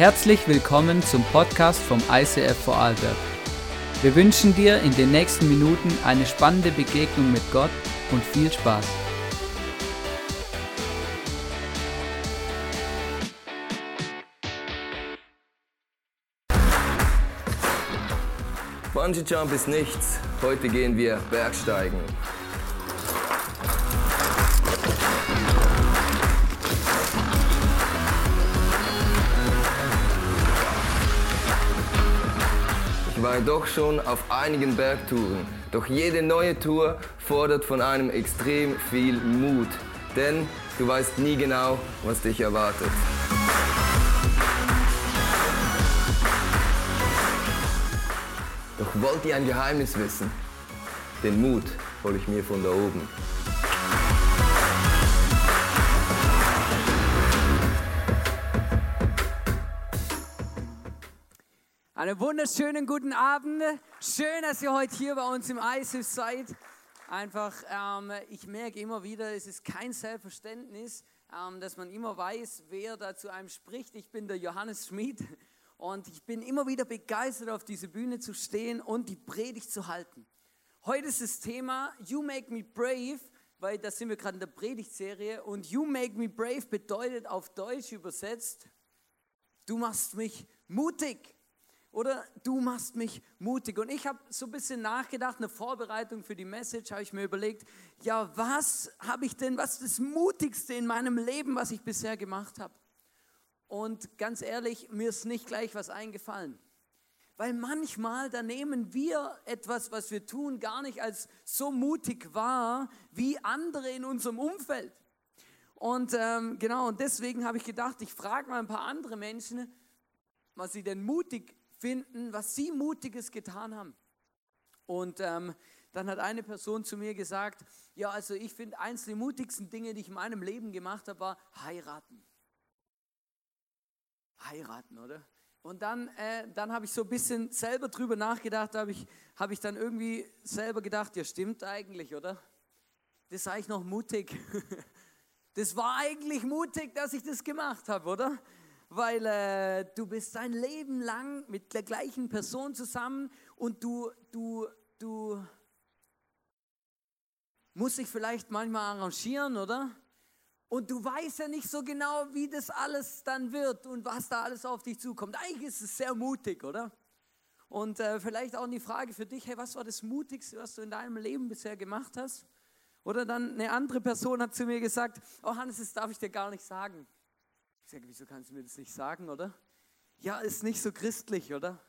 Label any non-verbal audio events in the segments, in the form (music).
Herzlich willkommen zum Podcast vom ICF Vorarlberg. Wir wünschen dir in den nächsten Minuten eine spannende Begegnung mit Gott und viel Spaß. Bungee Jump ist nichts. Heute gehen wir Bergsteigen. Doch schon auf einigen Bergtouren. Doch jede neue Tour fordert von einem extrem viel Mut. Denn du weißt nie genau, was dich erwartet. Doch wollt ihr ein Geheimnis wissen? Den Mut hole ich mir von da oben. Einen wunderschönen guten Abend. Schön, dass ihr heute hier bei uns im ISIF seid. Einfach, ähm, ich merke immer wieder, es ist kein Selbstverständnis, ähm, dass man immer weiß, wer da zu einem spricht. Ich bin der Johannes Schmid und ich bin immer wieder begeistert, auf diese Bühne zu stehen und die Predigt zu halten. Heute ist das Thema You Make Me Brave, weil da sind wir gerade in der Predigtserie und You Make Me Brave bedeutet auf Deutsch übersetzt, du machst mich mutig. Oder du machst mich mutig. Und ich habe so ein bisschen nachgedacht, eine Vorbereitung für die Message, habe ich mir überlegt, ja, was habe ich denn, was ist das Mutigste in meinem Leben, was ich bisher gemacht habe? Und ganz ehrlich, mir ist nicht gleich was eingefallen. Weil manchmal, da nehmen wir etwas, was wir tun, gar nicht als so mutig wahr wie andere in unserem Umfeld. Und ähm, genau, und deswegen habe ich gedacht, ich frage mal ein paar andere Menschen, was sie denn mutig finden, was sie Mutiges getan haben. Und ähm, dann hat eine Person zu mir gesagt, ja, also ich finde, eins der mutigsten Dinge, die ich in meinem Leben gemacht habe, war heiraten. Heiraten, oder? Und dann, äh, dann habe ich so ein bisschen selber drüber nachgedacht, habe ich, hab ich dann irgendwie selber gedacht, ja stimmt eigentlich, oder? Das sei ich noch mutig. (laughs) Das war eigentlich mutig, dass ich das gemacht habe, oder? Weil äh, du bist dein Leben lang mit der gleichen Person zusammen und du, du, du musst dich vielleicht manchmal arrangieren, oder? Und du weißt ja nicht so genau, wie das alles dann wird und was da alles auf dich zukommt. Eigentlich ist es sehr mutig, oder? Und äh, vielleicht auch die Frage für dich, hey, was war das Mutigste, was du in deinem Leben bisher gemacht hast? Oder dann eine andere Person hat zu mir gesagt, oh Hannes, das darf ich dir gar nicht sagen. Ich sage, wieso kannst du mir das nicht sagen, oder? Ja, ist nicht so christlich, oder?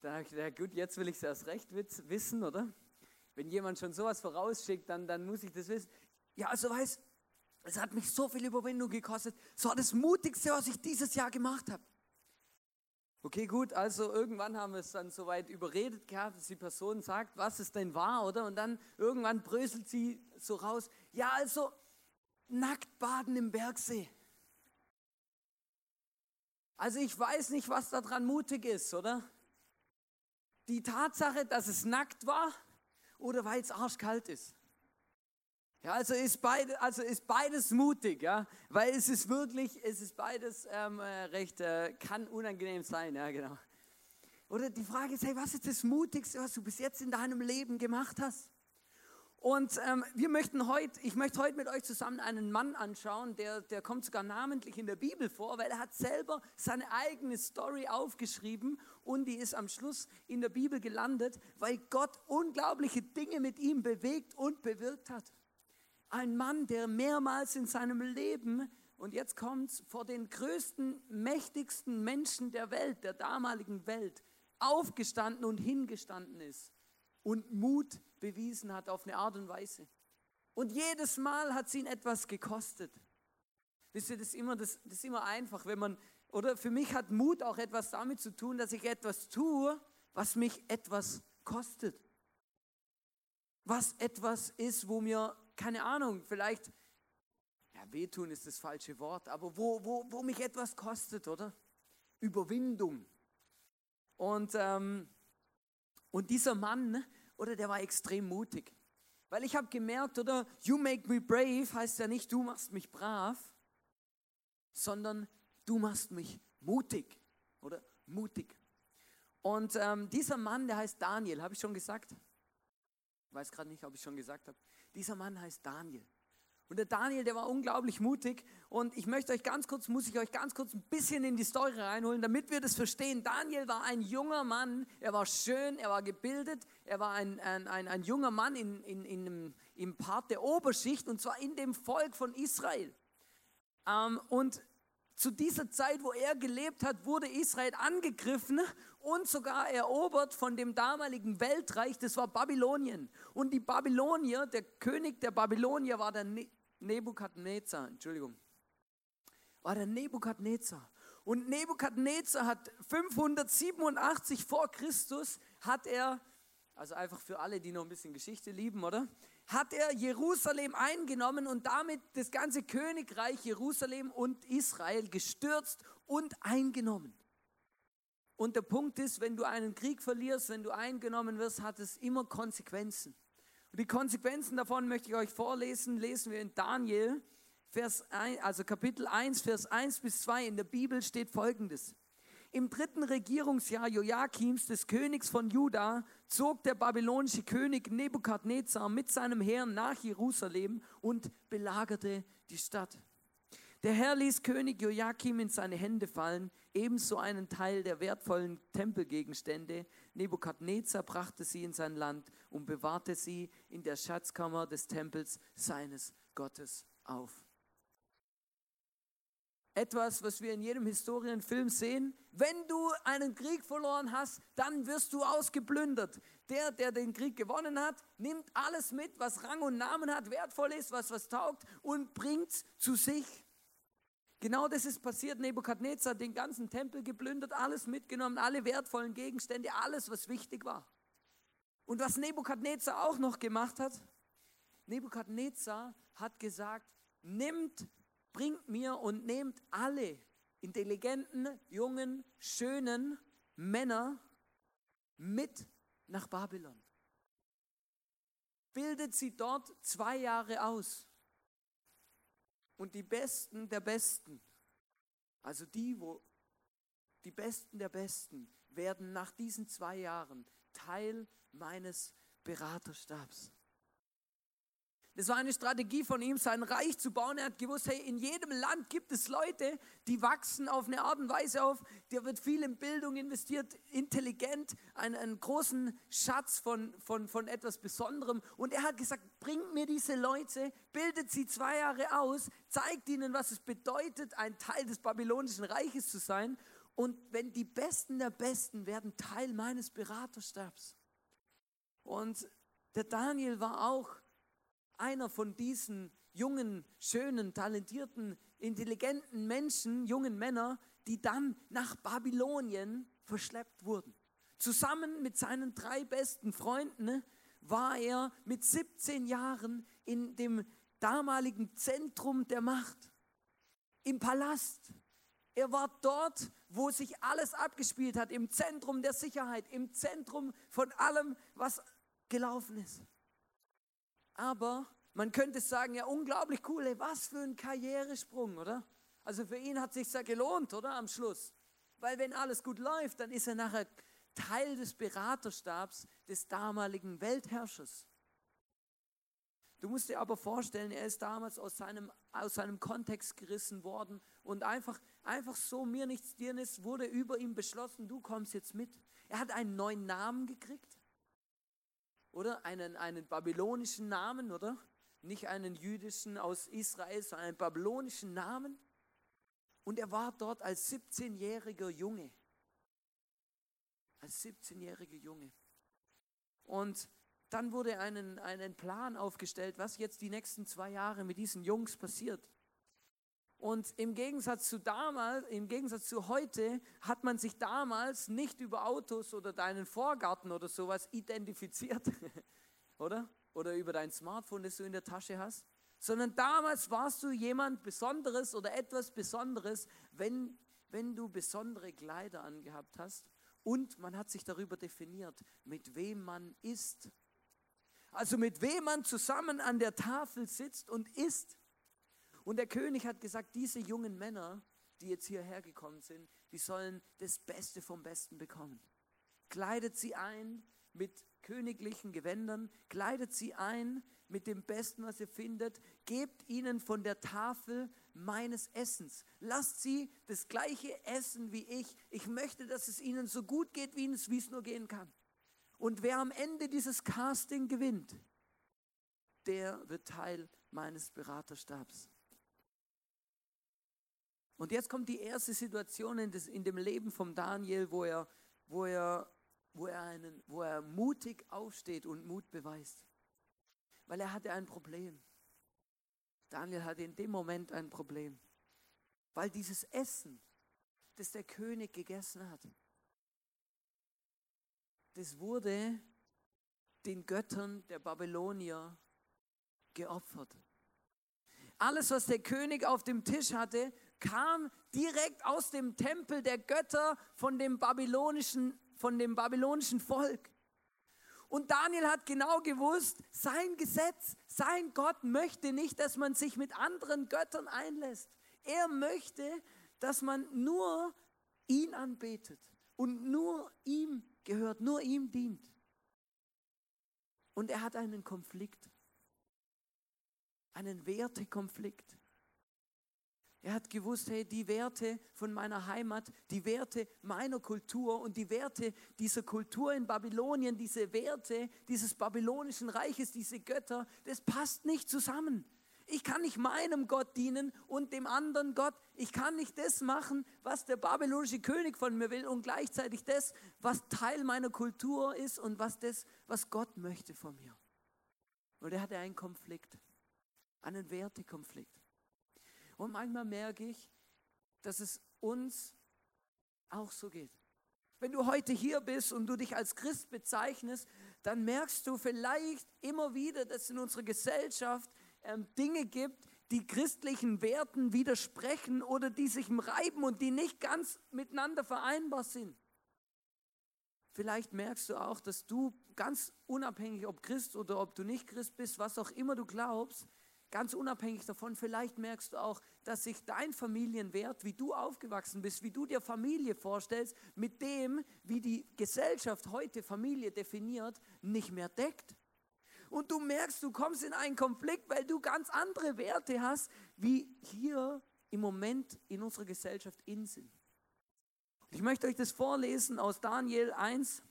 Da habe ich gedacht, gut, jetzt will ich es erst recht wissen, oder? Wenn jemand schon sowas vorausschickt, dann, dann muss ich das wissen. Ja, also weiß, es hat mich so viel Überwindung gekostet. Es war das Mutigste, was ich dieses Jahr gemacht habe. Okay, gut, also irgendwann haben wir es dann soweit überredet gehabt, dass die Person sagt, was es denn war, oder? Und dann irgendwann bröselt sie so raus, ja, also nackt baden im Bergsee. Also ich weiß nicht, was daran mutig ist, oder? Die Tatsache, dass es nackt war oder weil es arschkalt ist. Ja, also ist, beide, also ist beides mutig, ja, weil es ist wirklich, es ist beides ähm, äh, recht, äh, kann unangenehm sein, ja, genau. Oder die Frage ist, hey, was ist das Mutigste, was du bis jetzt in deinem Leben gemacht hast? Und ähm, wir möchten heute, ich möchte heute mit euch zusammen einen Mann anschauen, der, der kommt sogar namentlich in der Bibel vor, weil er hat selber seine eigene Story aufgeschrieben und die ist am Schluss in der Bibel gelandet, weil Gott unglaubliche Dinge mit ihm bewegt und bewirkt hat. Ein Mann, der mehrmals in seinem Leben, und jetzt kommt's, vor den größten, mächtigsten Menschen der Welt, der damaligen Welt, aufgestanden und hingestanden ist und Mut bewiesen hat auf eine Art und Weise. Und jedes Mal hat es ihn etwas gekostet. Wisst ihr, das ist immer, das, das ist immer einfach, wenn man, oder für mich hat Mut auch etwas damit zu tun, dass ich etwas tue, was mich etwas kostet. Was etwas ist, wo mir, keine Ahnung, vielleicht, ja, wehtun ist das falsche Wort, aber wo, wo, wo mich etwas kostet, oder? Überwindung. Und, ähm, und dieser Mann, ne, oder der war extrem mutig. Weil ich habe gemerkt, oder you make me brave heißt ja nicht, du machst mich brav, sondern du machst mich mutig, oder? Mutig. Und ähm, dieser Mann, der heißt Daniel, habe ich schon gesagt? Ich weiß gerade nicht, ob ich schon gesagt habe. Dieser Mann heißt Daniel. Und der Daniel, der war unglaublich mutig. Und ich möchte euch ganz kurz, muss ich euch ganz kurz ein bisschen in die Story reinholen, damit wir das verstehen. Daniel war ein junger Mann, er war schön, er war gebildet, er war ein, ein, ein, ein junger Mann in, in, in im Part der Oberschicht und zwar in dem Volk von Israel. Ähm, und zu dieser Zeit, wo er gelebt hat, wurde Israel angegriffen und sogar erobert von dem damaligen Weltreich, das war Babylonien. Und die Babylonier, der König der Babylonier war der Nebukadnezar, Entschuldigung, war der Nebukadnezar. Und Nebukadnezar hat 587 vor Christus, hat er, also einfach für alle, die noch ein bisschen Geschichte lieben, oder? hat er Jerusalem eingenommen und damit das ganze Königreich Jerusalem und Israel gestürzt und eingenommen. Und der Punkt ist, wenn du einen Krieg verlierst, wenn du eingenommen wirst, hat es immer Konsequenzen. Die Konsequenzen davon möchte ich euch vorlesen, lesen wir in Daniel, Vers 1, also Kapitel 1, Vers 1 bis 2 in der Bibel steht folgendes. Im dritten Regierungsjahr Joachims, des Königs von Juda, zog der babylonische König Nebukadnezar mit seinem Heer nach Jerusalem und belagerte die Stadt. Der Herr ließ König Joachim in seine Hände fallen, ebenso einen Teil der wertvollen Tempelgegenstände. Nebukadnezar brachte sie in sein Land und bewahrte sie in der Schatzkammer des Tempels seines Gottes auf etwas, was wir in jedem Historienfilm sehen. Wenn du einen Krieg verloren hast, dann wirst du ausgeplündert. Der, der den Krieg gewonnen hat, nimmt alles mit, was Rang und Namen hat, wertvoll ist, was was taugt und bringt zu sich. Genau das ist passiert. Nebukadnezar hat den ganzen Tempel geplündert, alles mitgenommen, alle wertvollen Gegenstände, alles, was wichtig war. Und was Nebukadnezar auch noch gemacht hat, Nebukadnezar hat gesagt, nimmt bringt mir und nehmt alle intelligenten, jungen, schönen Männer mit nach Babylon. Bildet sie dort zwei Jahre aus. Und die Besten der Besten, also die, wo die Besten der Besten, werden nach diesen zwei Jahren Teil meines Beraterstabs. Das war eine Strategie von ihm, sein Reich zu bauen. Er hat gewusst, hey, in jedem Land gibt es Leute, die wachsen auf eine Art und Weise auf. Da wird viel in Bildung investiert, intelligent, einen, einen großen Schatz von, von, von etwas Besonderem. Und er hat gesagt, bringt mir diese Leute, bildet sie zwei Jahre aus, zeigt ihnen, was es bedeutet, ein Teil des babylonischen Reiches zu sein. Und wenn die Besten der Besten werden Teil meines Beraterstabs. Und der Daniel war auch einer von diesen jungen, schönen, talentierten, intelligenten Menschen, jungen Männer, die dann nach Babylonien verschleppt wurden. Zusammen mit seinen drei besten Freunden war er mit 17 Jahren in dem damaligen Zentrum der Macht, im Palast. Er war dort, wo sich alles abgespielt hat, im Zentrum der Sicherheit, im Zentrum von allem, was gelaufen ist. Aber man könnte sagen, ja, unglaublich cool, ey, was für ein Karrieresprung, oder? Also für ihn hat sich ja gelohnt, oder? Am Schluss. Weil wenn alles gut läuft, dann ist er nachher Teil des Beraterstabs des damaligen Weltherrschers. Du musst dir aber vorstellen, er ist damals aus seinem, aus seinem Kontext gerissen worden und einfach, einfach so mir nichts dir nichts, wurde über ihm beschlossen, du kommst jetzt mit. Er hat einen neuen Namen gekriegt oder? Einen, einen babylonischen Namen, oder? Nicht einen jüdischen aus Israel, sondern einen babylonischen Namen. Und er war dort als 17-jähriger Junge. Als 17-jähriger Junge. Und dann wurde einen, einen Plan aufgestellt, was jetzt die nächsten zwei Jahre mit diesen Jungs passiert. Und im Gegensatz zu damals, im Gegensatz zu heute, hat man sich damals nicht über Autos oder deinen Vorgarten oder sowas identifiziert, (laughs) oder? Oder über dein Smartphone, das du in der Tasche hast, sondern damals warst du jemand Besonderes oder etwas Besonderes, wenn, wenn du besondere Kleider angehabt hast. Und man hat sich darüber definiert, mit wem man isst. Also mit wem man zusammen an der Tafel sitzt und isst. Und der König hat gesagt, diese jungen Männer, die jetzt hierher gekommen sind, die sollen das Beste vom Besten bekommen. Kleidet sie ein mit königlichen Gewändern, kleidet sie ein mit dem Besten, was ihr findet, gebt ihnen von der Tafel meines Essens. Lasst sie das gleiche essen wie ich. Ich möchte, dass es ihnen so gut geht, wie es, wie es nur gehen kann. Und wer am Ende dieses Casting gewinnt, der wird Teil meines Beraterstabs. Und jetzt kommt die erste Situation in, das, in dem Leben von Daniel, wo er, wo, er, wo, er einen, wo er mutig aufsteht und Mut beweist. Weil er hatte ein Problem. Daniel hatte in dem Moment ein Problem. Weil dieses Essen, das der König gegessen hat, das wurde den Göttern der Babylonier geopfert. Alles, was der König auf dem Tisch hatte, kam direkt aus dem Tempel der Götter von dem babylonischen, von dem babylonischen Volk. Und Daniel hat genau gewusst, sein Gesetz, sein Gott möchte nicht, dass man sich mit anderen Göttern einlässt. Er möchte, dass man nur ihn anbetet und nur ihm gehört, nur ihm dient. Und er hat einen Konflikt, einen Wertekonflikt. Er hat gewusst, hey, die Werte von meiner Heimat, die Werte meiner Kultur und die Werte dieser Kultur in Babylonien, diese Werte dieses babylonischen Reiches, diese Götter, das passt nicht zusammen. Ich kann nicht meinem Gott dienen und dem anderen Gott. Ich kann nicht das machen, was der babylonische König von mir will und gleichzeitig das, was Teil meiner Kultur ist und was das, was Gott möchte von mir. Und er hatte einen Konflikt, einen Wertekonflikt. Und manchmal merke ich, dass es uns auch so geht. Wenn du heute hier bist und du dich als Christ bezeichnest, dann merkst du vielleicht immer wieder, dass es in unserer Gesellschaft ähm, Dinge gibt, die christlichen Werten widersprechen oder die sich reiben und die nicht ganz miteinander vereinbar sind. Vielleicht merkst du auch, dass du ganz unabhängig, ob Christ oder ob du nicht Christ bist, was auch immer du glaubst, Ganz unabhängig davon, vielleicht merkst du auch, dass sich dein Familienwert, wie du aufgewachsen bist, wie du dir Familie vorstellst, mit dem, wie die Gesellschaft heute Familie definiert, nicht mehr deckt. Und du merkst, du kommst in einen Konflikt, weil du ganz andere Werte hast, wie hier im Moment in unserer Gesellschaft in sind. Ich möchte euch das vorlesen aus Daniel 1,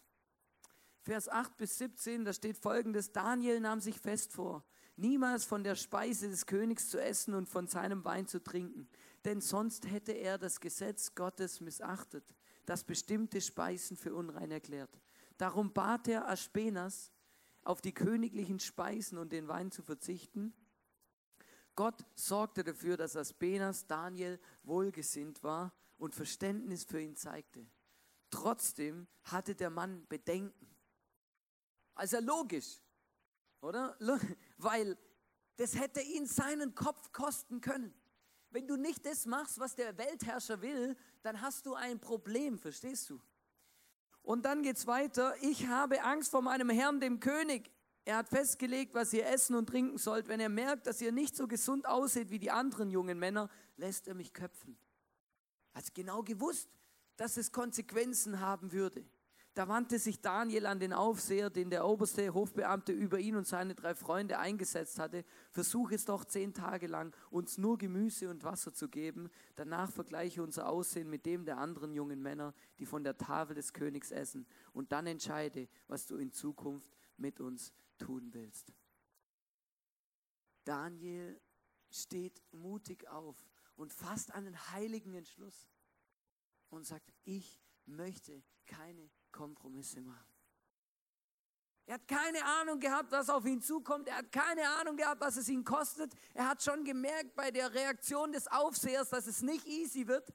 Vers 8 bis 17. Da steht folgendes: Daniel nahm sich fest vor niemals von der Speise des Königs zu essen und von seinem Wein zu trinken, denn sonst hätte er das Gesetz Gottes missachtet, das bestimmte Speisen für unrein erklärt. Darum bat er Aspenas, auf die königlichen Speisen und den Wein zu verzichten. Gott sorgte dafür, dass Aspenas Daniel wohlgesinnt war und Verständnis für ihn zeigte. Trotzdem hatte der Mann Bedenken. Also logisch oder? Weil das hätte ihn seinen Kopf kosten können. Wenn du nicht das machst, was der Weltherrscher will, dann hast du ein Problem, verstehst du? Und dann geht's weiter. Ich habe Angst vor meinem Herrn, dem König. Er hat festgelegt, was ihr essen und trinken sollt. Wenn er merkt, dass ihr nicht so gesund aussieht wie die anderen jungen Männer, lässt er mich köpfen. Er hat genau gewusst, dass es Konsequenzen haben würde. Da wandte sich Daniel an den Aufseher, den der oberste Hofbeamte über ihn und seine drei Freunde eingesetzt hatte. Versuch es doch zehn Tage lang, uns nur Gemüse und Wasser zu geben. Danach vergleiche unser Aussehen mit dem der anderen jungen Männer, die von der Tafel des Königs essen. Und dann entscheide, was du in Zukunft mit uns tun willst. Daniel steht mutig auf und fasst einen heiligen Entschluss und sagt, ich möchte keine Kompromisse machen. Er hat keine Ahnung gehabt, was auf ihn zukommt. Er hat keine Ahnung gehabt, was es ihn kostet. Er hat schon gemerkt bei der Reaktion des Aufsehers, dass es nicht easy wird.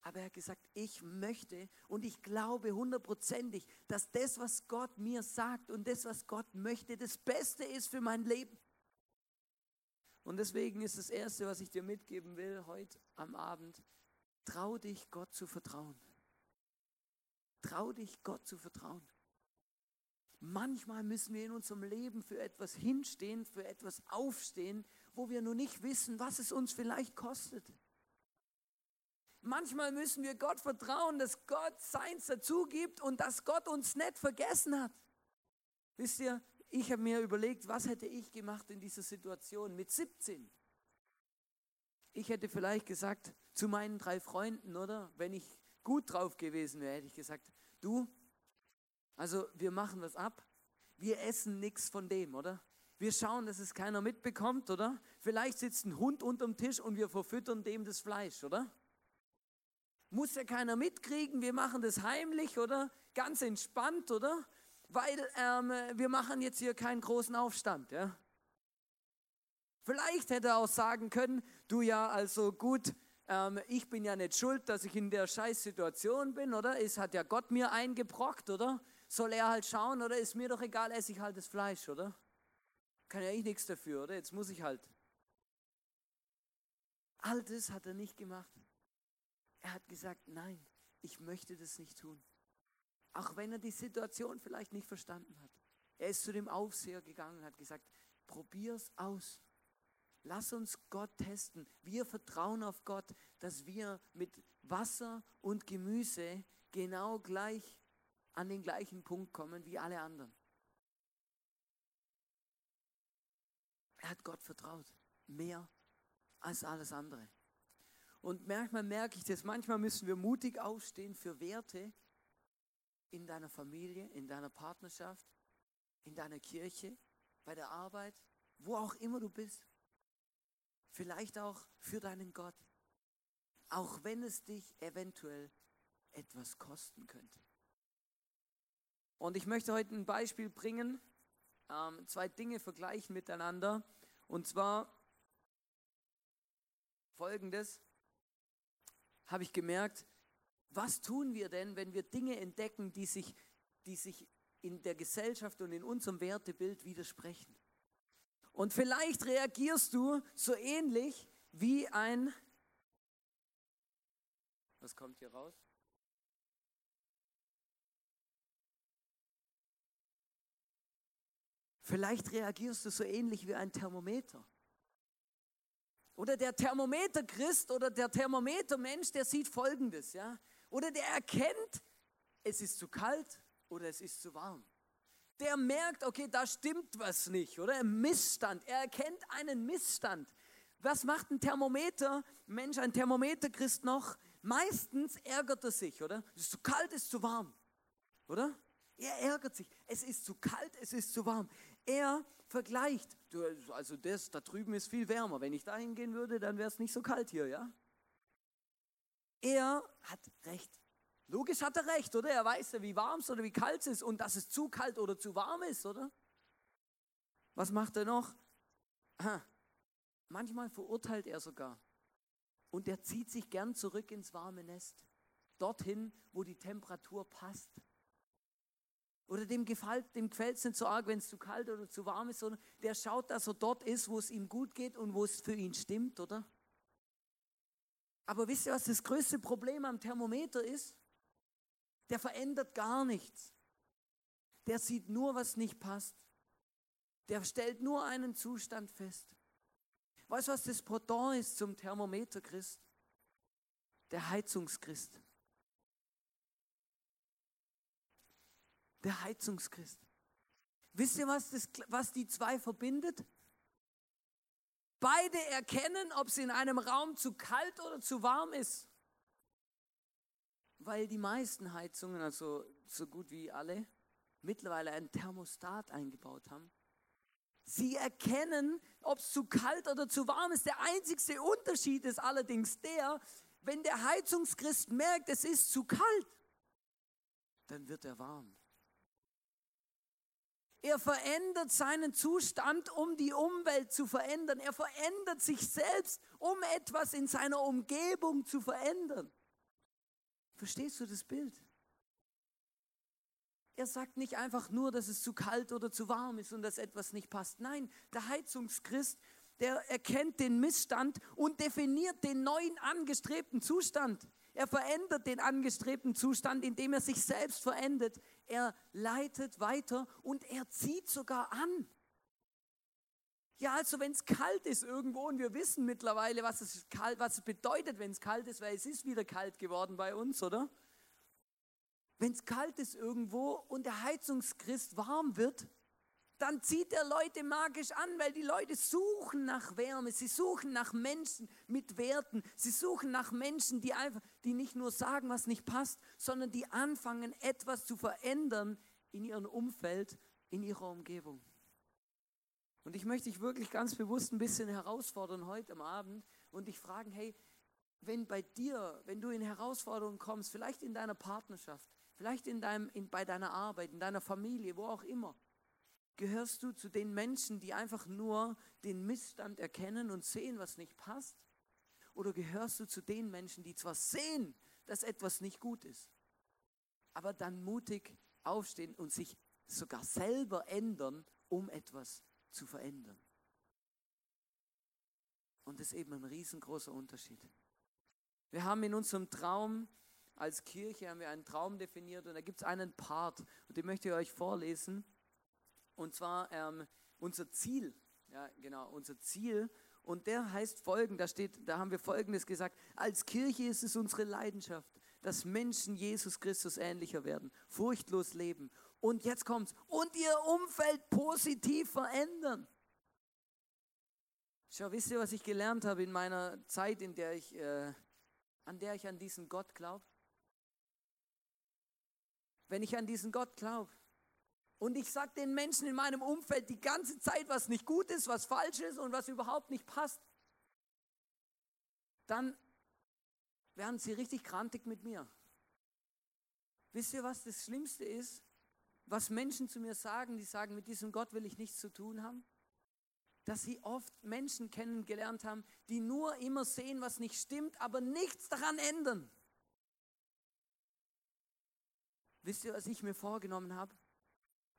Aber er hat gesagt, ich möchte und ich glaube hundertprozentig, dass das, was Gott mir sagt und das, was Gott möchte, das Beste ist für mein Leben. Und deswegen ist das Erste, was ich dir mitgeben will heute am Abend, trau dich, Gott zu vertrauen. Trau dich, Gott zu vertrauen. Manchmal müssen wir in unserem Leben für etwas hinstehen, für etwas aufstehen, wo wir nur nicht wissen, was es uns vielleicht kostet. Manchmal müssen wir Gott vertrauen, dass Gott seins dazu gibt und dass Gott uns nicht vergessen hat. Wisst ihr, ich habe mir überlegt, was hätte ich gemacht in dieser Situation mit 17? Ich hätte vielleicht gesagt zu meinen drei Freunden, oder? Wenn ich gut drauf gewesen wäre, hätte ich gesagt, du, also wir machen was ab, wir essen nichts von dem, oder? Wir schauen, dass es keiner mitbekommt, oder? Vielleicht sitzt ein Hund unterm Tisch und wir verfüttern dem das Fleisch, oder? Muss ja keiner mitkriegen, wir machen das heimlich, oder? Ganz entspannt, oder? Weil ähm, wir machen jetzt hier keinen großen Aufstand, ja? Vielleicht hätte er auch sagen können, du ja, also gut, ähm, ich bin ja nicht schuld, dass ich in der Scheißsituation bin, oder? Es hat ja Gott mir eingebrockt, oder? Soll er halt schauen, oder? Ist mir doch egal, esse ich halt das Fleisch, oder? Kann ja ich nichts dafür, oder? Jetzt muss ich halt. All das hat er nicht gemacht. Er hat gesagt, nein, ich möchte das nicht tun. Auch wenn er die Situation vielleicht nicht verstanden hat. Er ist zu dem Aufseher gegangen und hat gesagt, probier's aus. Lass uns Gott testen. Wir vertrauen auf Gott, dass wir mit Wasser und Gemüse genau gleich an den gleichen Punkt kommen wie alle anderen. Er hat Gott vertraut. Mehr als alles andere. Und manchmal merke ich das, manchmal müssen wir mutig aufstehen für Werte in deiner Familie, in deiner Partnerschaft, in deiner Kirche, bei der Arbeit, wo auch immer du bist. Vielleicht auch für deinen Gott. Auch wenn es dich eventuell etwas kosten könnte. Und ich möchte heute ein Beispiel bringen, ähm, zwei Dinge vergleichen miteinander. Und zwar folgendes habe ich gemerkt, was tun wir denn, wenn wir Dinge entdecken, die sich, die sich in der Gesellschaft und in unserem Wertebild widersprechen? Und vielleicht reagierst du so ähnlich wie ein... Was kommt hier raus? Vielleicht reagierst du so ähnlich wie ein Thermometer. Oder der Thermometer-Christ oder der Thermometer-Mensch, der sieht Folgendes, ja. Oder der erkennt, es ist zu kalt oder es ist zu warm der merkt, okay, da stimmt was nicht, oder? Ein Missstand. Er erkennt einen Missstand. Was macht ein Thermometer? Mensch, ein Thermometer-Christ noch? Meistens ärgert er sich, oder? Es ist zu kalt, es ist zu warm, oder? Er ärgert sich. Es ist zu kalt, es ist zu warm. Er vergleicht. Also das da drüben ist viel wärmer. Wenn ich da hingehen würde, dann wäre es nicht so kalt hier, ja? Er hat recht. Logisch hat er recht, oder? Er weiß ja, wie warm es oder wie kalt es ist und dass es zu kalt oder zu warm ist, oder? Was macht er noch? Aha. Manchmal verurteilt er sogar. Und er zieht sich gern zurück ins warme Nest. Dorthin, wo die Temperatur passt. Oder dem gefällt dem es nicht so arg, wenn es zu kalt oder zu warm ist, sondern der schaut, dass er dort ist, wo es ihm gut geht und wo es für ihn stimmt, oder? Aber wisst ihr, was das größte Problem am Thermometer ist? Der verändert gar nichts. Der sieht nur, was nicht passt. Der stellt nur einen Zustand fest. Weißt du, was das Pendant ist zum Thermometer-Christ? Der Heizungschrist. Der Heizungschrist. Wisst ihr, was, das, was die zwei verbindet? Beide erkennen, ob es in einem Raum zu kalt oder zu warm ist weil die meisten Heizungen, also so gut wie alle, mittlerweile ein Thermostat eingebaut haben. Sie erkennen, ob es zu kalt oder zu warm ist. Der einzigste Unterschied ist allerdings der, wenn der Heizungschrist merkt, es ist zu kalt, dann wird er warm. Er verändert seinen Zustand, um die Umwelt zu verändern. Er verändert sich selbst, um etwas in seiner Umgebung zu verändern. Verstehst du das Bild? Er sagt nicht einfach nur, dass es zu kalt oder zu warm ist und dass etwas nicht passt. Nein, der Heizungschrist, der erkennt den Missstand und definiert den neuen angestrebten Zustand. Er verändert den angestrebten Zustand, indem er sich selbst verändert. Er leitet weiter und er zieht sogar an. Ja, also wenn es kalt ist irgendwo und wir wissen mittlerweile, was es, kalt, was es bedeutet, wenn es kalt ist, weil es ist wieder kalt geworden bei uns, oder? Wenn es kalt ist irgendwo und der Heizungschrist warm wird, dann zieht er Leute magisch an, weil die Leute suchen nach Wärme, sie suchen nach Menschen mit Werten, sie suchen nach Menschen, die einfach, die nicht nur sagen, was nicht passt, sondern die anfangen, etwas zu verändern in ihrem Umfeld, in ihrer Umgebung. Und ich möchte dich wirklich ganz bewusst ein bisschen herausfordern heute am Abend und dich fragen, hey, wenn bei dir, wenn du in Herausforderungen kommst, vielleicht in deiner Partnerschaft, vielleicht in deinem, in, bei deiner Arbeit, in deiner Familie, wo auch immer, gehörst du zu den Menschen, die einfach nur den Missstand erkennen und sehen, was nicht passt? Oder gehörst du zu den Menschen, die zwar sehen, dass etwas nicht gut ist, aber dann mutig aufstehen und sich sogar selber ändern, um etwas zu verändern. Und das ist eben ein riesengroßer Unterschied. Wir haben in unserem Traum als Kirche haben wir einen Traum definiert und da gibt es einen Part und den möchte ich euch vorlesen. Und zwar ähm, unser Ziel, ja genau, unser Ziel. Und der heißt folgend, da steht, da haben wir folgendes gesagt, als Kirche ist es unsere Leidenschaft, dass Menschen Jesus Christus ähnlicher werden, furchtlos leben und jetzt kommt's. Und ihr Umfeld positiv verändern. Schau, wisst ihr, was ich gelernt habe in meiner Zeit, in der ich, äh, an der ich an diesen Gott glaube? Wenn ich an diesen Gott glaube und ich sage den Menschen in meinem Umfeld die ganze Zeit, was nicht gut ist, was falsch ist und was überhaupt nicht passt, dann werden sie richtig krantig mit mir. Wisst ihr, was das Schlimmste ist? Was Menschen zu mir sagen, die sagen, mit diesem Gott will ich nichts zu tun haben? Dass sie oft Menschen kennengelernt haben, die nur immer sehen, was nicht stimmt, aber nichts daran ändern. Wisst ihr, was ich mir vorgenommen habe?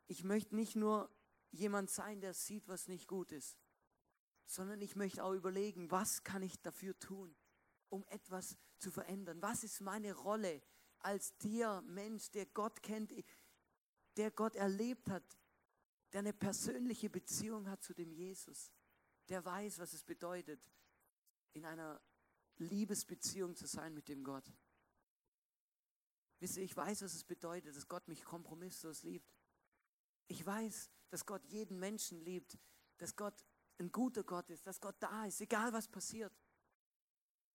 Ich möchte nicht nur jemand sein, der sieht, was nicht gut ist, sondern ich möchte auch überlegen, was kann ich dafür tun, um etwas zu verändern? Was ist meine Rolle als der Mensch, der Gott kennt? Der Gott erlebt hat, der eine persönliche Beziehung hat zu dem Jesus, der weiß, was es bedeutet, in einer Liebesbeziehung zu sein mit dem Gott. Wisst ihr, ich weiß, was es bedeutet, dass Gott mich kompromisslos liebt. Ich weiß, dass Gott jeden Menschen liebt, dass Gott ein guter Gott ist, dass Gott da ist, egal was passiert.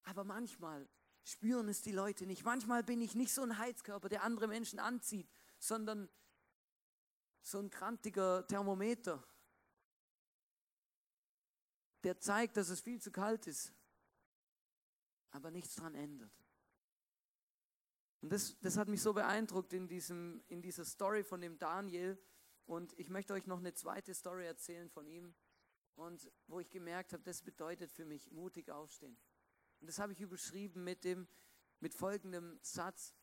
Aber manchmal spüren es die Leute nicht. Manchmal bin ich nicht so ein Heizkörper, der andere Menschen anzieht, sondern so ein krantiger Thermometer, der zeigt, dass es viel zu kalt ist, aber nichts daran ändert. Und das, das hat mich so beeindruckt in, diesem, in dieser Story von dem Daniel. Und ich möchte euch noch eine zweite Story erzählen von ihm. Und wo ich gemerkt habe, das bedeutet für mich mutig aufstehen. Und das habe ich überschrieben mit, dem, mit folgendem Satz.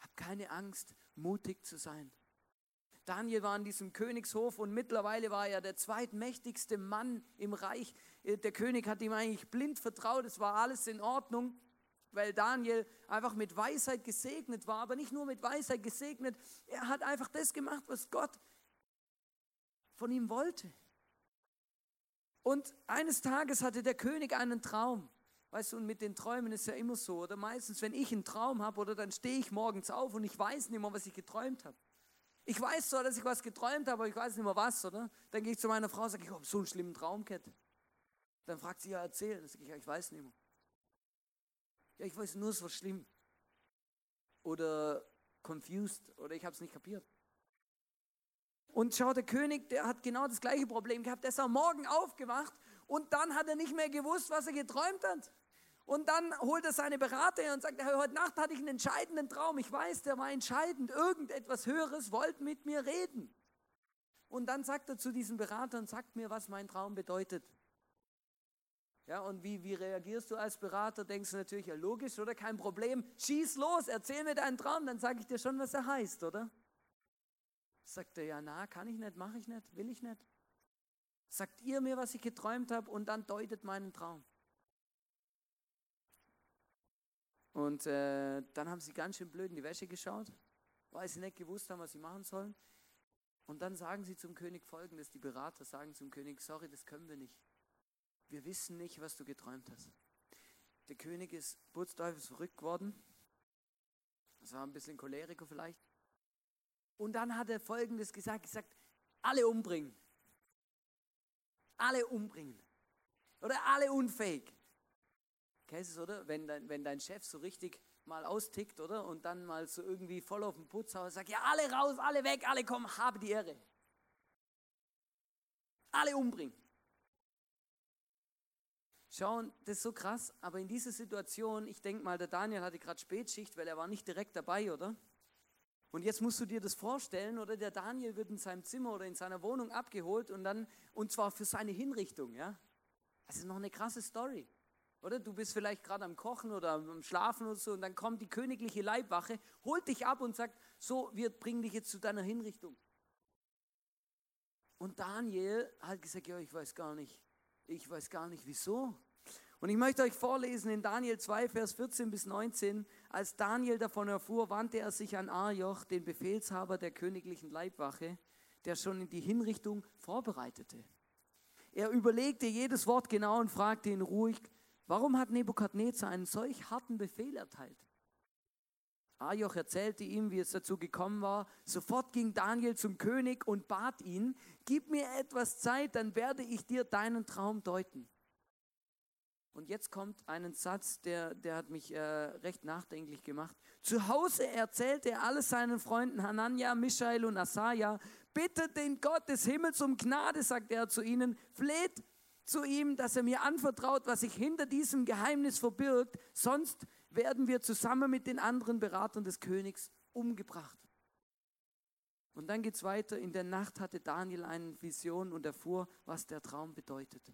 Hab keine Angst, mutig zu sein. Daniel war an diesem Königshof und mittlerweile war er der zweitmächtigste Mann im Reich. Äh, der König hat ihm eigentlich blind vertraut, es war alles in Ordnung, weil Daniel einfach mit Weisheit gesegnet war, aber nicht nur mit Weisheit gesegnet, er hat einfach das gemacht, was Gott von ihm wollte. Und eines Tages hatte der König einen Traum. Weißt du, und mit den Träumen ist ja immer so, oder meistens, wenn ich einen Traum habe, oder dann stehe ich morgens auf und ich weiß nicht mehr, was ich geträumt habe. Ich weiß zwar, dass ich was geträumt habe, aber ich weiß nicht mehr was, oder? Dann gehe ich zu meiner Frau und sage, ich habe so einen schlimmen Traum gehabt. Dann fragt sie, ja, erzähl. Dann sage ich, ja, ich weiß nicht mehr. Ja, ich weiß nur, es war schlimm. Oder confused, oder ich habe es nicht kapiert. Und schau, der König, der hat genau das gleiche Problem gehabt. Der ist am Morgen aufgewacht und dann hat er nicht mehr gewusst, was er geträumt hat. Und dann holt er seine Berater und sagt, heute Nacht hatte ich einen entscheidenden Traum. Ich weiß, der war entscheidend. Irgendetwas Höheres wollte mit mir reden. Und dann sagt er zu diesem Berater und sagt mir, was mein Traum bedeutet. Ja, und wie, wie reagierst du als Berater? Denkst du natürlich, ja logisch, oder? Kein Problem. Schieß los, erzähl mir deinen Traum, dann sage ich dir schon, was er heißt, oder? Sagt er, ja, na, kann ich nicht, mache ich nicht, will ich nicht. Sagt ihr mir, was ich geträumt habe und dann deutet meinen Traum. Und äh, dann haben sie ganz schön blöd in die Wäsche geschaut, weil sie nicht gewusst haben, was sie machen sollen. Und dann sagen sie zum König folgendes, die Berater sagen zum König, sorry, das können wir nicht. Wir wissen nicht, was du geträumt hast. Der König ist Burzteufels verrückt geworden. Das war ein bisschen Choleriker vielleicht. Und dann hat er folgendes gesagt, gesagt, alle umbringen. Alle umbringen. Oder alle unfähig. Kennst es, oder? Wenn dein, wenn dein Chef so richtig mal austickt, oder? Und dann mal so irgendwie voll auf den Putz haut, sagt, ja, alle raus, alle weg, alle kommen, habe die Ehre. Alle umbringen. Schauen, das ist so krass, aber in dieser Situation, ich denke mal, der Daniel hatte gerade Spätschicht, weil er war nicht direkt dabei, oder? Und jetzt musst du dir das vorstellen, oder der Daniel wird in seinem Zimmer oder in seiner Wohnung abgeholt und dann, und zwar für seine Hinrichtung, ja? Das ist noch eine krasse Story. Oder du bist vielleicht gerade am Kochen oder am Schlafen oder so und dann kommt die königliche Leibwache, holt dich ab und sagt, so, wir bringen dich jetzt zu deiner Hinrichtung. Und Daniel hat gesagt, ja, ich weiß gar nicht, ich weiß gar nicht wieso. Und ich möchte euch vorlesen in Daniel 2, Vers 14 bis 19. Als Daniel davon erfuhr, wandte er sich an Arjoch, den Befehlshaber der königlichen Leibwache, der schon in die Hinrichtung vorbereitete. Er überlegte jedes Wort genau und fragte ihn ruhig, warum hat Nebukadnezar einen solch harten Befehl erteilt? Ajoch erzählte ihm, wie es dazu gekommen war. Sofort ging Daniel zum König und bat ihn, gib mir etwas Zeit, dann werde ich dir deinen Traum deuten. Und jetzt kommt ein Satz, der, der hat mich äh, recht nachdenklich gemacht. Zu Hause erzählte er alles seinen Freunden Hanania, Michael und Asaja. Bittet den Gott des Himmels um Gnade, sagte er zu ihnen. Fleht zu ihm, dass er mir anvertraut, was sich hinter diesem Geheimnis verbirgt. Sonst werden wir zusammen mit den anderen Beratern des Königs umgebracht. Und dann geht es weiter. In der Nacht hatte Daniel eine Vision und erfuhr, was der Traum bedeutet.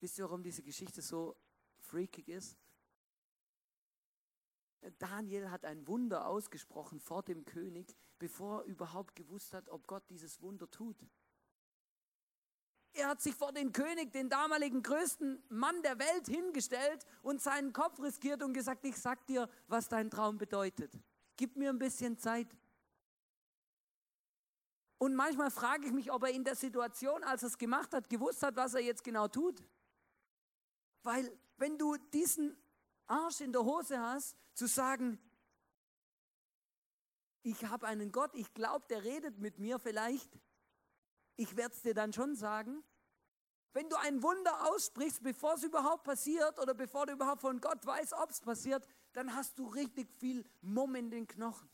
Wisst ihr, warum diese Geschichte so freakig ist? Daniel hat ein Wunder ausgesprochen vor dem König, bevor er überhaupt gewusst hat, ob Gott dieses Wunder tut. Er hat sich vor den König, den damaligen größten Mann der Welt, hingestellt und seinen Kopf riskiert und gesagt, ich sag dir, was dein Traum bedeutet. Gib mir ein bisschen Zeit. Und manchmal frage ich mich, ob er in der Situation, als er es gemacht hat, gewusst hat, was er jetzt genau tut. Weil wenn du diesen Arsch in der Hose hast, zu sagen, ich habe einen Gott, ich glaube, der redet mit mir vielleicht, ich werde es dir dann schon sagen. Wenn du ein Wunder aussprichst, bevor es überhaupt passiert oder bevor du überhaupt von Gott weißt, ob es passiert, dann hast du richtig viel Mumm in den Knochen.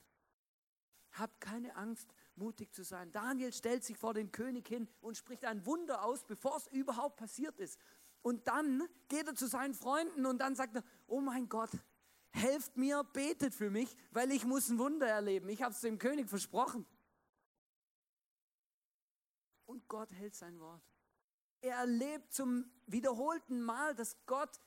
Hab keine Angst, mutig zu sein. Daniel stellt sich vor den König hin und spricht ein Wunder aus, bevor es überhaupt passiert ist. Und dann geht er zu seinen Freunden und dann sagt er, oh mein Gott, helft mir, betet für mich, weil ich muss ein Wunder erleben. Ich habe es dem König versprochen. Gott hält sein Wort. Er erlebt zum wiederholten Mal, dass Gott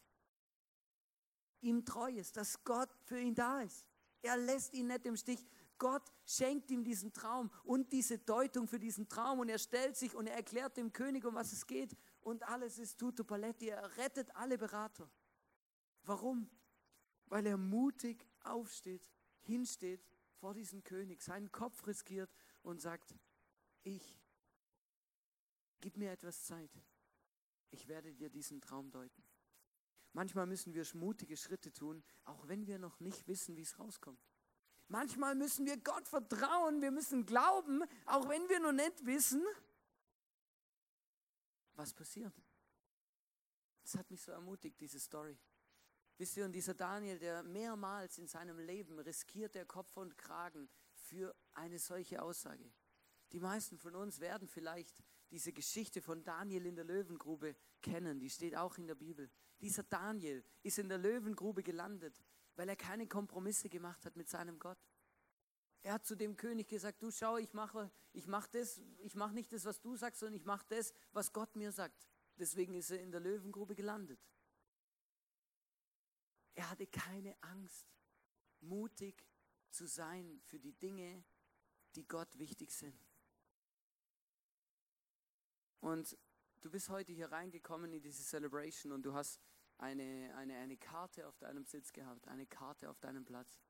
ihm treu ist, dass Gott für ihn da ist. Er lässt ihn nicht im Stich. Gott schenkt ihm diesen Traum und diese Deutung für diesen Traum und er stellt sich und er erklärt dem König, um was es geht und alles ist tutto paletti. Er rettet alle Berater. Warum? Weil er mutig aufsteht, hinsteht vor diesem König, seinen Kopf riskiert und sagt, ich, gib mir etwas Zeit. Ich werde dir diesen Traum deuten. Manchmal müssen wir mutige Schritte tun, auch wenn wir noch nicht wissen, wie es rauskommt. Manchmal müssen wir Gott vertrauen, wir müssen glauben, auch wenn wir noch nicht wissen, was passiert. Das hat mich so ermutigt, diese Story. Wisst ihr, und dieser Daniel, der mehrmals in seinem Leben riskiert der Kopf und Kragen für eine solche Aussage. Die meisten von uns werden vielleicht diese Geschichte von Daniel in der Löwengrube kennen. Die steht auch in der Bibel. Dieser Daniel ist in der Löwengrube gelandet, weil er keine Kompromisse gemacht hat mit seinem Gott. Er hat zu dem König gesagt, du schau, ich mache, ich mache das, ich mache nicht das, was du sagst, sondern ich mache das, was Gott mir sagt. Deswegen ist er in der Löwengrube gelandet. Er hatte keine Angst, mutig zu sein für die Dinge, die Gott wichtig sind. Und du bist heute hier reingekommen in diese Celebration und du hast eine, eine, eine Karte auf deinem Sitz gehabt, eine Karte auf deinem Platz.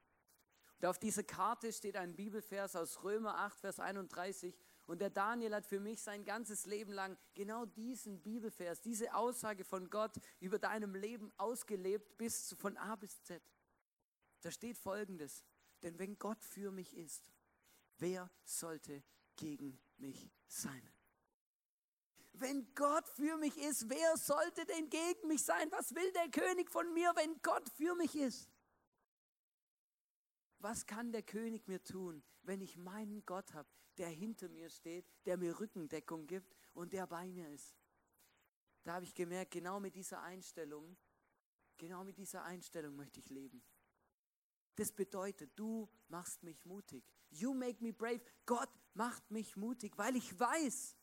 Und auf dieser Karte steht ein Bibelvers aus Römer 8, Vers 31. Und der Daniel hat für mich sein ganzes Leben lang genau diesen Bibelvers, diese Aussage von Gott über deinem Leben ausgelebt bis zu, von A bis Z. Da steht folgendes, denn wenn Gott für mich ist, wer sollte gegen mich sein? Wenn Gott für mich ist, wer sollte denn gegen mich sein? Was will der König von mir, wenn Gott für mich ist? Was kann der König mir tun, wenn ich meinen Gott habe, der hinter mir steht, der mir Rückendeckung gibt und der bei mir ist? Da habe ich gemerkt, genau mit dieser Einstellung, genau mit dieser Einstellung möchte ich leben. Das bedeutet, du machst mich mutig. You make me brave. Gott macht mich mutig, weil ich weiß,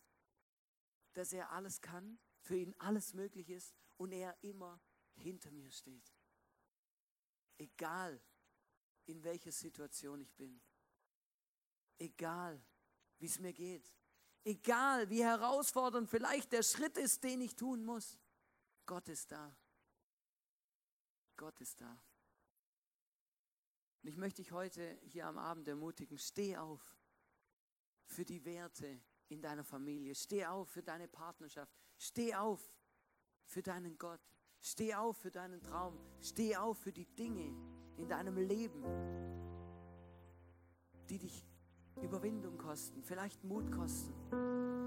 dass er alles kann, für ihn alles möglich ist und er immer hinter mir steht. Egal, in welcher Situation ich bin. Egal, wie es mir geht. Egal, wie herausfordernd vielleicht der Schritt ist, den ich tun muss. Gott ist da. Gott ist da. Und ich möchte dich heute hier am Abend ermutigen, steh auf für die Werte in deiner Familie, steh auf für deine Partnerschaft, steh auf für deinen Gott, steh auf für deinen Traum, steh auf für die Dinge in deinem Leben, die dich Überwindung kosten, vielleicht Mut kosten.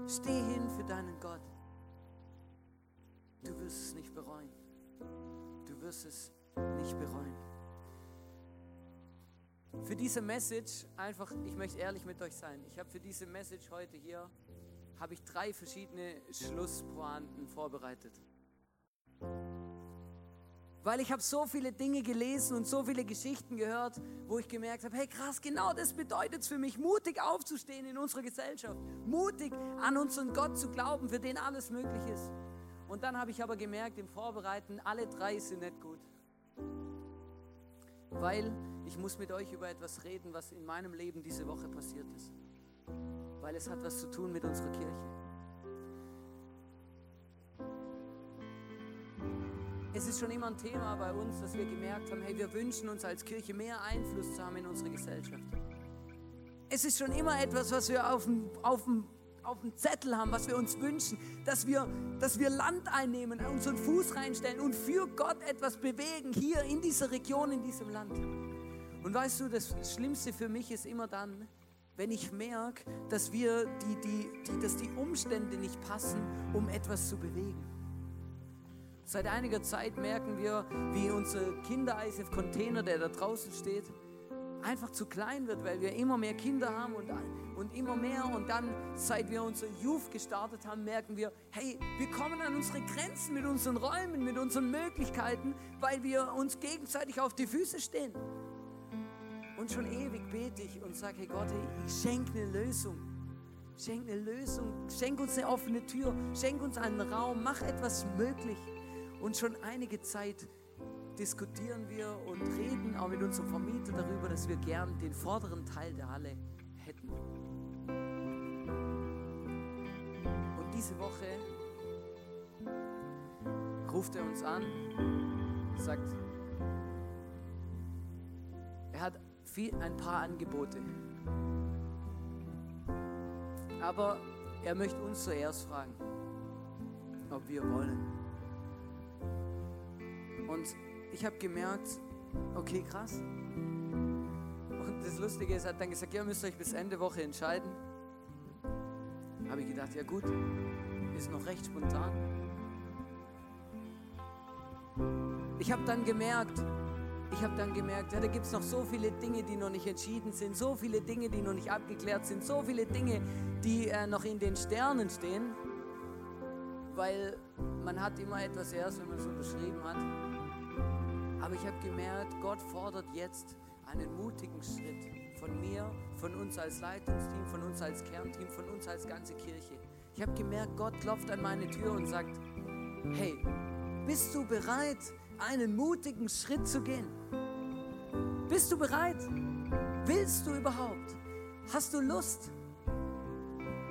Steh hin für deinen Gott. Du wirst es nicht bereuen. Du wirst es nicht bereuen für diese Message einfach, ich möchte ehrlich mit euch sein. Ich habe für diese Message heute hier habe ich drei verschiedene Schlusspointen vorbereitet. Weil ich habe so viele Dinge gelesen und so viele Geschichten gehört, wo ich gemerkt habe, hey krass, genau das bedeutet es für mich, mutig aufzustehen in unserer Gesellschaft, mutig an unseren Gott zu glauben, für den alles möglich ist. Und dann habe ich aber gemerkt im Vorbereiten, alle drei sind nicht gut weil ich muss mit euch über etwas reden, was in meinem Leben diese Woche passiert ist. Weil es hat was zu tun mit unserer Kirche. Es ist schon immer ein Thema bei uns, dass wir gemerkt haben, hey, wir wünschen uns als Kirche mehr Einfluss zu haben in unsere Gesellschaft. Es ist schon immer etwas, was wir auf dem, auf dem auf dem Zettel haben, was wir uns wünschen, dass wir, dass wir Land einnehmen, unseren Fuß reinstellen und für Gott etwas bewegen, hier in dieser Region, in diesem Land. Und weißt du, das Schlimmste für mich ist immer dann, wenn ich merke, dass, die, die, die, dass die Umstände nicht passen, um etwas zu bewegen. Seit einiger Zeit merken wir, wie unser Kinder-ISF-Container, der da draußen steht, einfach zu klein wird, weil wir immer mehr Kinder haben und, und immer mehr. Und dann, seit wir unser Youth gestartet haben, merken wir, hey, wir kommen an unsere Grenzen mit unseren Räumen, mit unseren Möglichkeiten, weil wir uns gegenseitig auf die Füße stehen. Und schon ewig bete ich und sage, hey Gott, ich schenke eine Lösung. Schenk eine Lösung, schenk uns eine offene Tür, schenk uns einen Raum, mach etwas möglich. Und schon einige Zeit diskutieren wir und reden auch mit unserem Vermieter darüber, dass wir gern den vorderen Teil der Halle hätten. Und diese Woche ruft er uns an, sagt, viel, ein paar Angebote. Aber er möchte uns zuerst fragen, ob wir wollen. Und ich habe gemerkt, okay, krass. Und das Lustige ist, er hat dann gesagt, ja, müsst ihr euch bis Ende Woche entscheiden. Habe ich gedacht, ja gut, ist noch recht spontan. Ich habe dann gemerkt, ich habe dann gemerkt, ja, da gibt es noch so viele Dinge, die noch nicht entschieden sind, so viele Dinge, die noch nicht abgeklärt sind, so viele Dinge, die äh, noch in den Sternen stehen, weil man hat immer etwas erst, wenn man es unterschrieben hat. Aber ich habe gemerkt, Gott fordert jetzt einen mutigen Schritt von mir, von uns als Leitungsteam, von uns als Kernteam, von uns als ganze Kirche. Ich habe gemerkt, Gott klopft an meine Tür und sagt, hey, bist du bereit, einen mutigen Schritt zu gehen? Bist du bereit? Willst du überhaupt? Hast du Lust?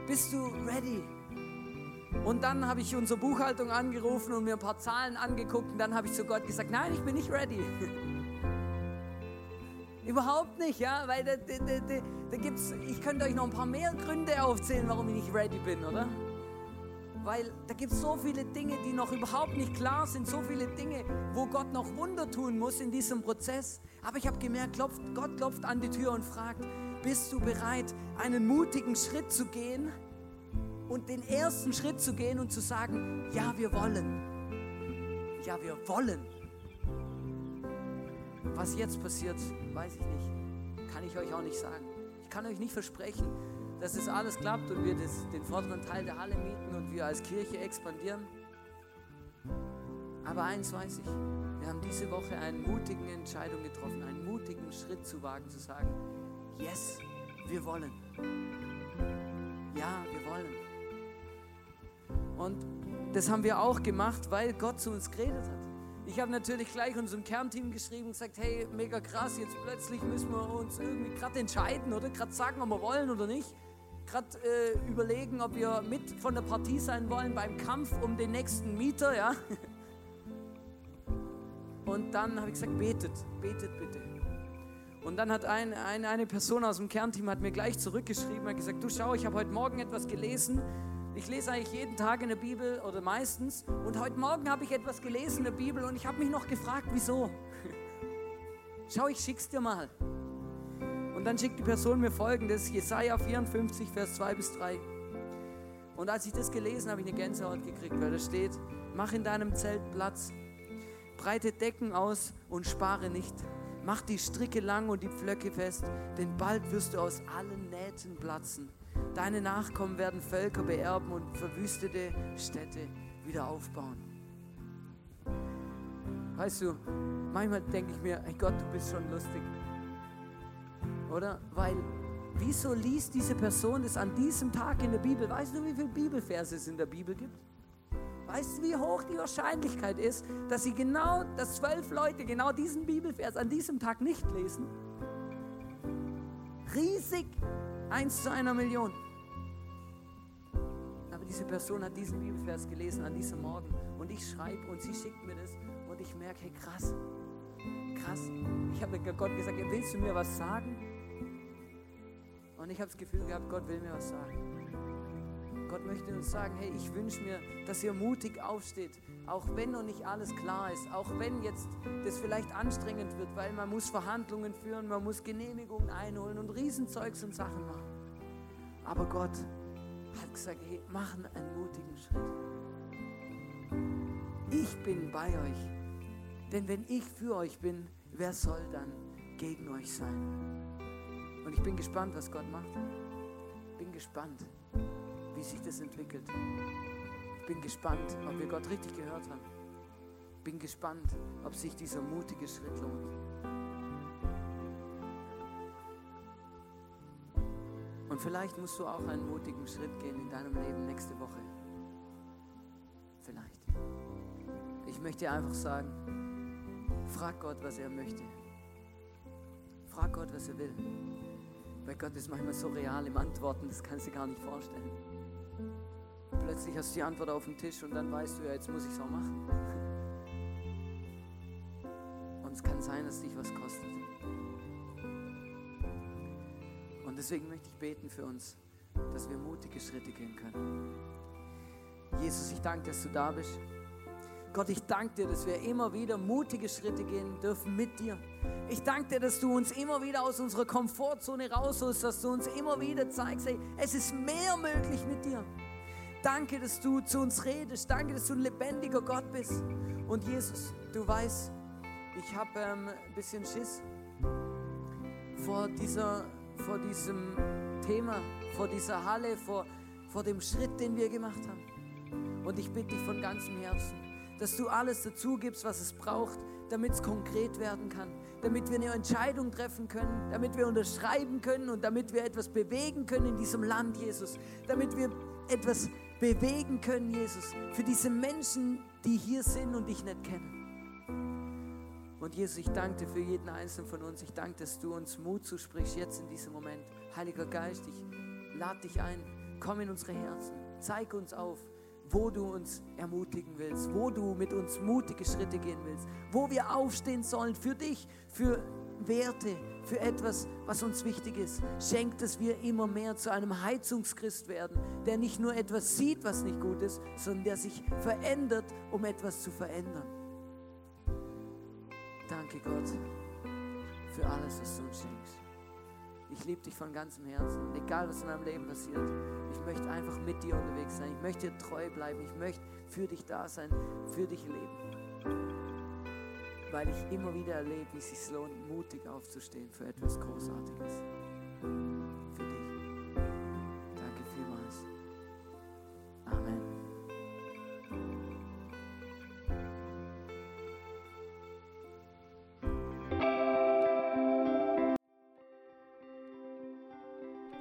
Bist du ready? Und dann habe ich unsere Buchhaltung angerufen und mir ein paar Zahlen angeguckt und dann habe ich zu Gott gesagt, nein, ich bin nicht ready. (laughs) Überhaupt nicht, ja, weil da, da, da, da gibt's, ich könnte euch noch ein paar mehr Gründe aufzählen, warum ich nicht ready bin, oder? Weil da gibt es so viele Dinge, die noch überhaupt nicht klar sind, so viele Dinge, wo Gott noch Wunder tun muss in diesem Prozess. Aber ich habe gemerkt, klopft, Gott klopft an die Tür und fragt, bist du bereit, einen mutigen Schritt zu gehen und den ersten Schritt zu gehen und zu sagen, ja, wir wollen. Ja, wir wollen. Was jetzt passiert, weiß ich nicht. Kann ich euch auch nicht sagen. Ich kann euch nicht versprechen, dass es alles klappt und wir das, den vorderen Teil der Halle mieten und wir als Kirche expandieren. Aber eins weiß ich, wir haben diese Woche eine mutige Entscheidung getroffen, einen mutigen Schritt zu wagen, zu sagen, yes, wir wollen. Ja, wir wollen. Und das haben wir auch gemacht, weil Gott zu uns geredet hat. Ich habe natürlich gleich unserem Kernteam geschrieben und gesagt, hey, mega krass, jetzt plötzlich müssen wir uns irgendwie gerade entscheiden oder gerade sagen, ob wir wollen oder nicht. Gerade äh, überlegen, ob wir mit von der Partie sein wollen beim Kampf um den nächsten Mieter, ja. (laughs) Und dann habe ich gesagt, betet, betet bitte. Und dann hat ein, ein, eine Person aus dem Kernteam hat mir gleich zurückgeschrieben, hat gesagt, du schau, ich habe heute Morgen etwas gelesen, ich lese eigentlich jeden Tag in der Bibel oder meistens. Und heute Morgen habe ich etwas gelesen in der Bibel und ich habe mich noch gefragt, wieso. (laughs) Schau, ich schick's dir mal. Dann schickt die Person mir folgendes: Jesaja 54, Vers 2 bis 3. Und als ich das gelesen habe, habe ich eine Gänsehaut gekriegt, weil da steht: Mach in deinem Zelt Platz, breite Decken aus und spare nicht. Mach die Stricke lang und die Pflöcke fest, denn bald wirst du aus allen Nähten platzen. Deine Nachkommen werden Völker beerben und verwüstete Städte wieder aufbauen. Weißt du, manchmal denke ich mir, hey Gott, du bist schon lustig. Oder? Weil, wieso liest diese Person das an diesem Tag in der Bibel? Weißt du, wie viele Bibelverse es in der Bibel gibt? Weißt du, wie hoch die Wahrscheinlichkeit ist, dass sie genau, dass zwölf Leute genau diesen Bibelvers an diesem Tag nicht lesen? Riesig. Eins zu einer Million. Aber diese Person hat diesen Bibelvers gelesen an diesem Morgen und ich schreibe und sie schickt mir das und ich merke, hey krass, krass. Ich habe Gott gesagt, willst du mir was sagen? Und ich habe das Gefühl gehabt, Gott will mir was sagen. Gott möchte uns sagen, hey, ich wünsche mir, dass ihr mutig aufsteht, auch wenn noch nicht alles klar ist, auch wenn jetzt das vielleicht anstrengend wird, weil man muss Verhandlungen führen, man muss Genehmigungen einholen und Riesenzeugs und Sachen machen. Aber Gott hat gesagt, hey, machen einen mutigen Schritt. Ich bin bei euch, denn wenn ich für euch bin, wer soll dann gegen euch sein? Und ich bin gespannt, was Gott macht. Bin gespannt wie sich das entwickelt. Ich bin gespannt, ob wir Gott richtig gehört haben. Bin gespannt, ob sich dieser mutige Schritt lohnt. Und vielleicht musst du auch einen mutigen Schritt gehen in deinem Leben nächste Woche. Vielleicht. Ich möchte einfach sagen, frag Gott, was er möchte. Frag Gott, was er will. Weil Gott ist manchmal so real im Antworten, das kannst du gar nicht vorstellen plötzlich hast du die Antwort auf dem Tisch und dann weißt du ja, jetzt muss ich es auch machen. Und es kann sein, dass dich was kostet. Und deswegen möchte ich beten für uns, dass wir mutige Schritte gehen können. Jesus, ich danke, dass du da bist. Gott, ich danke dir, dass wir immer wieder mutige Schritte gehen dürfen mit dir. Ich danke dir, dass du uns immer wieder aus unserer Komfortzone rausholst, dass du uns immer wieder zeigst, hey, es ist mehr möglich mit dir. Danke, dass du zu uns redest. Danke, dass du ein lebendiger Gott bist. Und Jesus, du weißt, ich habe ähm, ein bisschen Schiss vor, dieser, vor diesem Thema, vor dieser Halle, vor, vor dem Schritt, den wir gemacht haben. Und ich bitte dich von ganzem Herzen, dass du alles dazu gibst, was es braucht, damit es konkret werden kann, damit wir eine Entscheidung treffen können, damit wir unterschreiben können und damit wir etwas bewegen können in diesem Land, Jesus, damit wir etwas bewegen können, Jesus, für diese Menschen, die hier sind und dich nicht kennen. Und Jesus, ich danke dir für jeden einzelnen von uns. Ich danke, dass du uns Mut zusprichst jetzt in diesem Moment. Heiliger Geist, ich lade dich ein. Komm in unsere Herzen. Zeig uns auf, wo du uns ermutigen willst, wo du mit uns mutige Schritte gehen willst, wo wir aufstehen sollen für dich, für Werte für etwas, was uns wichtig ist. Schenk, dass wir immer mehr zu einem Heizungschrist werden, der nicht nur etwas sieht, was nicht gut ist, sondern der sich verändert, um etwas zu verändern. Danke Gott für alles, was du uns schenkst. Ich liebe dich von ganzem Herzen, egal was in meinem Leben passiert. Ich möchte einfach mit dir unterwegs sein. Ich möchte dir treu bleiben. Ich möchte für dich da sein, für dich leben. Weil ich immer wieder erlebe, wie es sich lohnt, mutig aufzustehen für etwas Großartiges.